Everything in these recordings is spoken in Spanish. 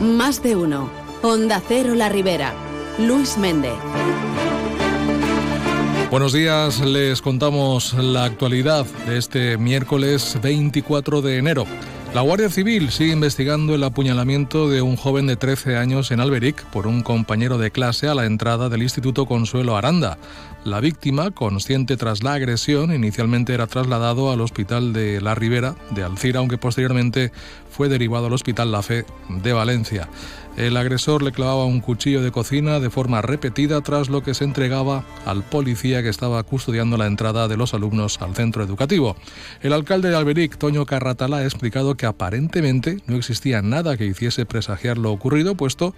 Más de uno. Onda Cero La Ribera. Luis Méndez. Buenos días, les contamos la actualidad de este miércoles 24 de enero. La Guardia Civil sigue investigando el apuñalamiento de un joven de 13 años en Alberic por un compañero de clase a la entrada del Instituto Consuelo Aranda. La víctima, consciente tras la agresión, inicialmente era trasladado al hospital de La Ribera de Alcira, aunque posteriormente fue derivado al Hospital La Fe de Valencia. El agresor le clavaba un cuchillo de cocina de forma repetida tras lo que se entregaba al policía que estaba custodiando la entrada de los alumnos al centro educativo. El alcalde de Alberic, Toño Carratala, ha explicado que aparentemente no existía nada que hiciese presagiar lo ocurrido, puesto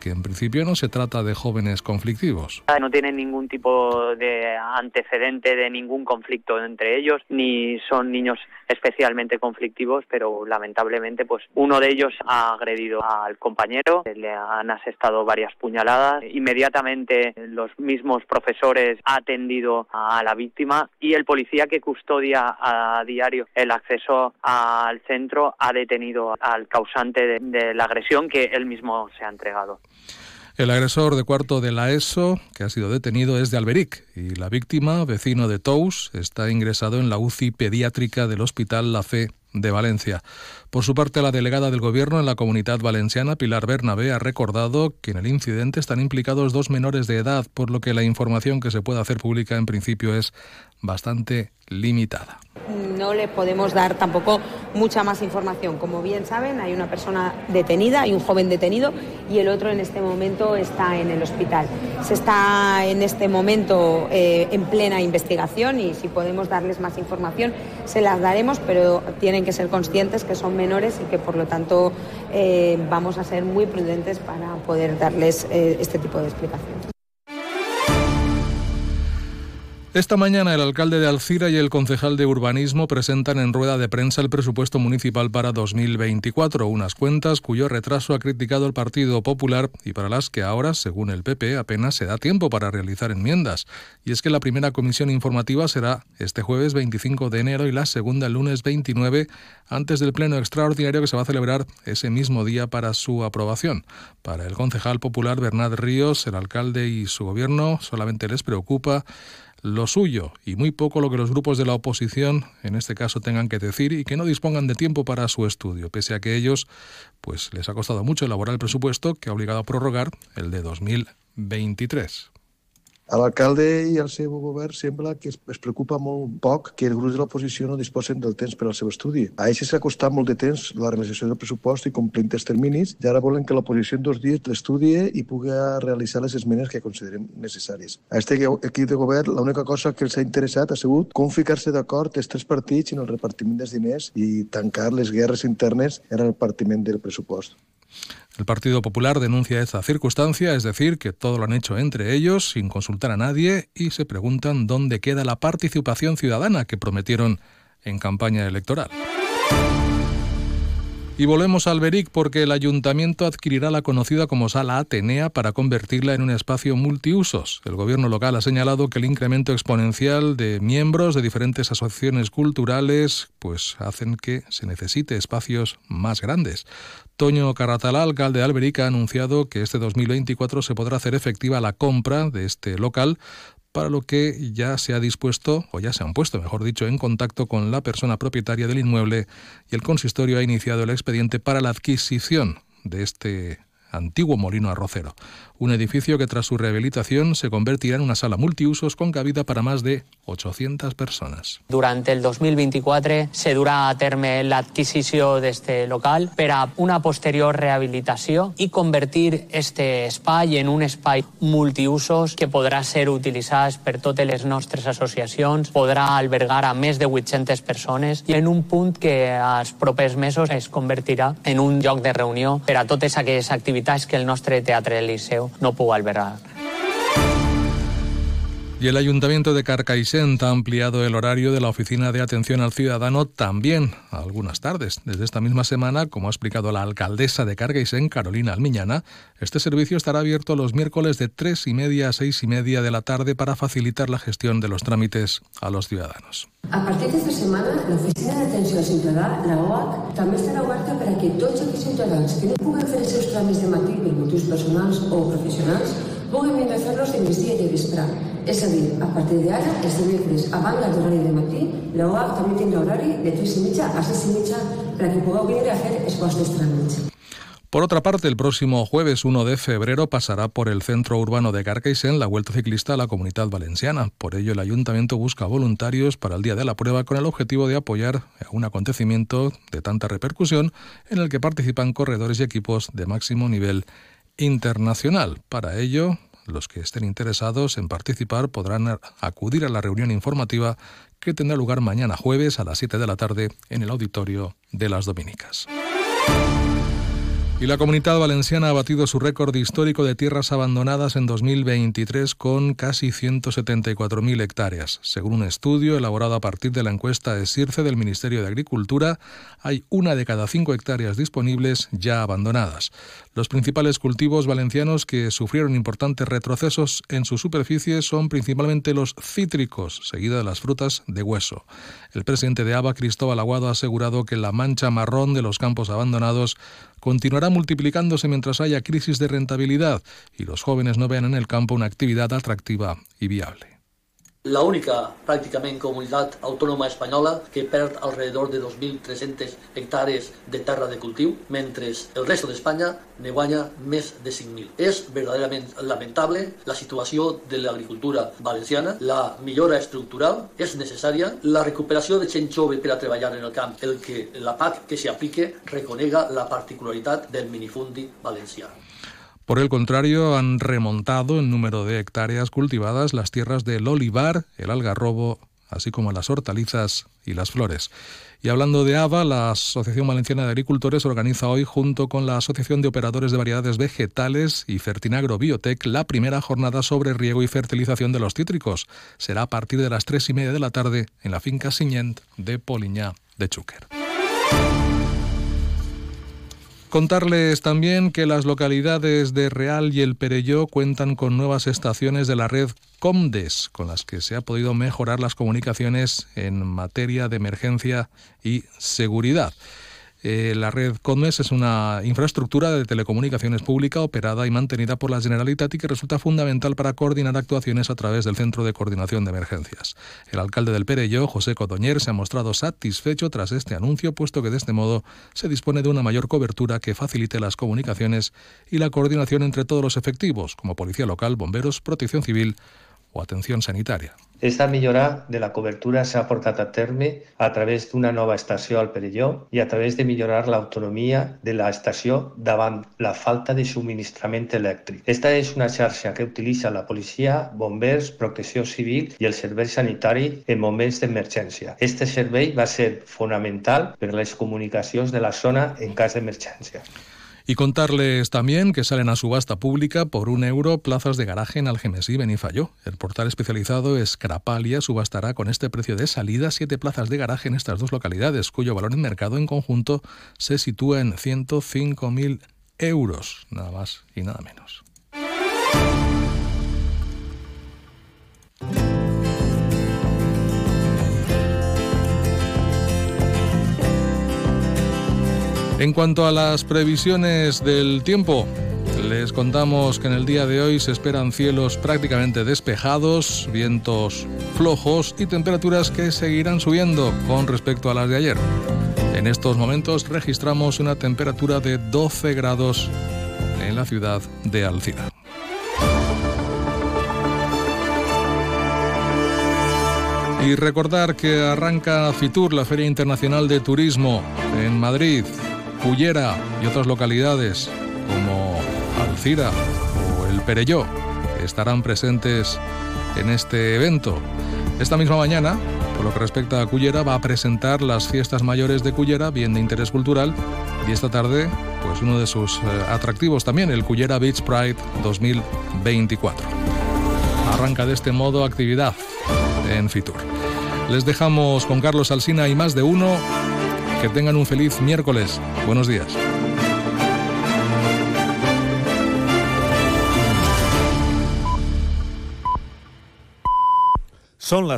que en principio no se trata de jóvenes conflictivos. No tienen ningún tipo de antecedente de ningún conflicto entre ellos, ni son niños especialmente conflictivos, pero lamentablemente pues uno de ellos ha agredido al compañero, le han asestado varias puñaladas, inmediatamente los mismos profesores han atendido a la víctima y el policía que custodia a diario el acceso al centro ha detenido al causante de la agresión que él mismo se ha entregado. El agresor de cuarto de la ESO, que ha sido detenido, es de Alberic y la víctima, vecino de Tous, está ingresado en la UCI pediátrica del Hospital La Fe de Valencia. Por su parte, la delegada del Gobierno en la Comunidad Valenciana, Pilar Bernabé, ha recordado que en el incidente están implicados dos menores de edad, por lo que la información que se puede hacer pública en principio es bastante limitada. No le podemos dar tampoco mucha más información. Como bien saben, hay una persona detenida, hay un joven detenido y el otro en este momento está en el hospital. Se está en este momento eh, en plena investigación y si podemos darles más información se las daremos, pero tienen que ser conscientes que son menores y que por lo tanto eh, vamos a ser muy prudentes para poder darles eh, este tipo de explicaciones. Esta mañana el alcalde de Alcira y el concejal de urbanismo presentan en rueda de prensa el presupuesto municipal para 2024, unas cuentas cuyo retraso ha criticado el Partido Popular y para las que ahora, según el PP, apenas se da tiempo para realizar enmiendas. Y es que la primera comisión informativa será este jueves 25 de enero y la segunda el lunes 29, antes del pleno extraordinario que se va a celebrar ese mismo día para su aprobación. Para el concejal popular Bernard Ríos, el alcalde y su gobierno solamente les preocupa lo suyo y muy poco lo que los grupos de la oposición en este caso tengan que decir y que no dispongan de tiempo para su estudio, pese a que ellos pues les ha costado mucho elaborar el presupuesto que ha obligado a prorrogar el de 2023. L'alcalde i al seu govern sembla que es, es preocupa molt poc que els grups de l'oposició no disposen del temps per al seu estudi. A ells s'ha costat molt de temps la realització del pressupost i complint els terminis i ara volen que l'oposició en dos dies l'estudie i pugui realitzar les esmenes que considerem necessàries. A aquest equip de govern l'única cosa que els ha interessat ha sigut com ficar-se d'acord els tres partits en el repartiment dels diners i tancar les guerres internes en el repartiment del pressupost. El Partido Popular denuncia esta circunstancia, es decir, que todo lo han hecho entre ellos sin consultar a nadie y se preguntan dónde queda la participación ciudadana que prometieron en campaña electoral. Y volvemos al Alberic porque el ayuntamiento adquirirá la conocida como Sala Atenea para convertirla en un espacio multiusos. El gobierno local ha señalado que el incremento exponencial de miembros de diferentes asociaciones culturales pues hacen que se necesite espacios más grandes. Toño Carratalá, alcalde de Alberic, ha anunciado que este 2024 se podrá hacer efectiva la compra de este local para lo que ya se ha dispuesto, o ya se han puesto, mejor dicho, en contacto con la persona propietaria del inmueble y el consistorio ha iniciado el expediente para la adquisición de este antiguo molino arrocero un edificio que tras su rehabilitación se convertirá en una sala multiusos con cabida para más de 800 persones. Durant el 2024 se durà a terme l'adquisició d'este local per a una posterior rehabilitació i convertir este espai en un espai multiusos que podrà ser utilitzat per totes les nostres associacions, podrà albergar a més de 800 persones i en un punt que als propers mesos es convertirà en un lloc de reunió per a totes aquelles activitats que el nostre teatre Liceu no puc albergar. Y el Ayuntamiento de Carcaixent ha ampliado el horario de la Oficina de Atención al Ciudadano también algunas tardes. Desde esta misma semana, como ha explicado la alcaldesa de Carcaixent, Carolina Almiñana, este servicio estará abierto los miércoles de tres y media a seis y media de la tarde para facilitar la gestión de los trámites a los ciudadanos. A partir d'esta setmana, l'Oficina d'Atenció al Ciutadà, la OAC, també estarà oberta per a que tots aquells ciutadans que no puguen fer els seus tràmits de matí per motius personals o professionals puguin vindre a fer-los de migdia i de vespre. És a a partir d'ara, els dimecres, a banda d'horari de matí, la OAC també tindrà horari de 3 i mitja a 6 i mitja per a que pugueu vindre a fer els vostres tràmits. Por otra parte, el próximo jueves 1 de febrero pasará por el centro urbano de Carcaixent la Vuelta Ciclista a la Comunidad Valenciana. Por ello, el ayuntamiento busca voluntarios para el día de la prueba con el objetivo de apoyar un acontecimiento de tanta repercusión en el que participan corredores y equipos de máximo nivel internacional. Para ello, los que estén interesados en participar podrán acudir a la reunión informativa que tendrá lugar mañana jueves a las 7 de la tarde en el auditorio de las Dominicas. Y la comunidad valenciana ha batido su récord histórico de tierras abandonadas en 2023 con casi 174.000 hectáreas. Según un estudio elaborado a partir de la encuesta de SIRCE del Ministerio de Agricultura, hay una de cada cinco hectáreas disponibles ya abandonadas. Los principales cultivos valencianos que sufrieron importantes retrocesos en su superficie son principalmente los cítricos, seguida de las frutas de hueso. El presidente de ABA, Cristóbal Aguado, ha asegurado que la mancha marrón de los campos abandonados continuará multiplicándose mientras haya crisis de rentabilidad y los jóvenes no vean en el campo una actividad atractiva y viable. La única pràcticament comunitat autònoma espanyola que perd alrededor de 2.300 hectàrees de terra de cultiu, mentre el resto d'Espanya ne guanya més de 5.000. És verdaderament lamentable la situació de l'agricultura valenciana, la millora estructural és necessària, la recuperació de gent jove per a treballar en el camp, el que la PAC que s'aplique reconega la particularitat del minifundi valencià. Por el contrario, han remontado en número de hectáreas cultivadas las tierras del olivar, el algarrobo, así como las hortalizas y las flores. Y hablando de AVA, la Asociación Valenciana de Agricultores organiza hoy, junto con la Asociación de Operadores de Variedades Vegetales y Fertinagro Biotech, la primera jornada sobre riego y fertilización de los cítricos. Será a partir de las tres y media de la tarde en la finca Siñent de Poliñá de Chúquer. Contarles también que las localidades de Real y El Perelló cuentan con nuevas estaciones de la red Comdes, con las que se ha podido mejorar las comunicaciones en materia de emergencia y seguridad. Eh, la red CODMES es una infraestructura de telecomunicaciones pública operada y mantenida por la Generalitat y que resulta fundamental para coordinar actuaciones a través del Centro de Coordinación de Emergencias. El alcalde del Perello, José Codoñer, se ha mostrado satisfecho tras este anuncio, puesto que de este modo se dispone de una mayor cobertura que facilite las comunicaciones y la coordinación entre todos los efectivos, como Policía Local, Bomberos, Protección Civil o Atención Sanitaria. Esta millora de la cobertura s'ha portat a terme a través d'una nova estació al Perelló i a través de millorar l'autonomia de l'estació davant la falta de subministrament elèctric. Esta és una xarxa que utilitza la policia, bombers, protecció civil i el servei sanitari en moments d'emergència. Este servei va ser fonamental per les comunicacions de la zona en cas d'emergència. Y contarles también que salen a subasta pública por un euro plazas de garaje en Algemesí, Benifayó. El portal especializado Escrapalia subastará con este precio de salida siete plazas de garaje en estas dos localidades, cuyo valor en mercado en conjunto se sitúa en 105.000 euros, nada más y nada menos. En cuanto a las previsiones del tiempo, les contamos que en el día de hoy se esperan cielos prácticamente despejados, vientos flojos y temperaturas que seguirán subiendo con respecto a las de ayer. En estos momentos registramos una temperatura de 12 grados en la ciudad de Alcira. Y recordar que arranca FITUR, la Feria Internacional de Turismo, en Madrid, Cullera y otras localidades como Alcira o El Perelló estarán presentes en este evento. Esta misma mañana, por lo que respecta a Cullera, va a presentar las fiestas mayores de Cullera, bien de interés cultural, y esta tarde, pues uno de sus eh, atractivos también, el Cullera Beach Pride 2024. Arranca de este modo actividad en Fitur. Les dejamos con Carlos Alsina y más de uno. Que tengan un feliz miércoles. Buenos días. Son las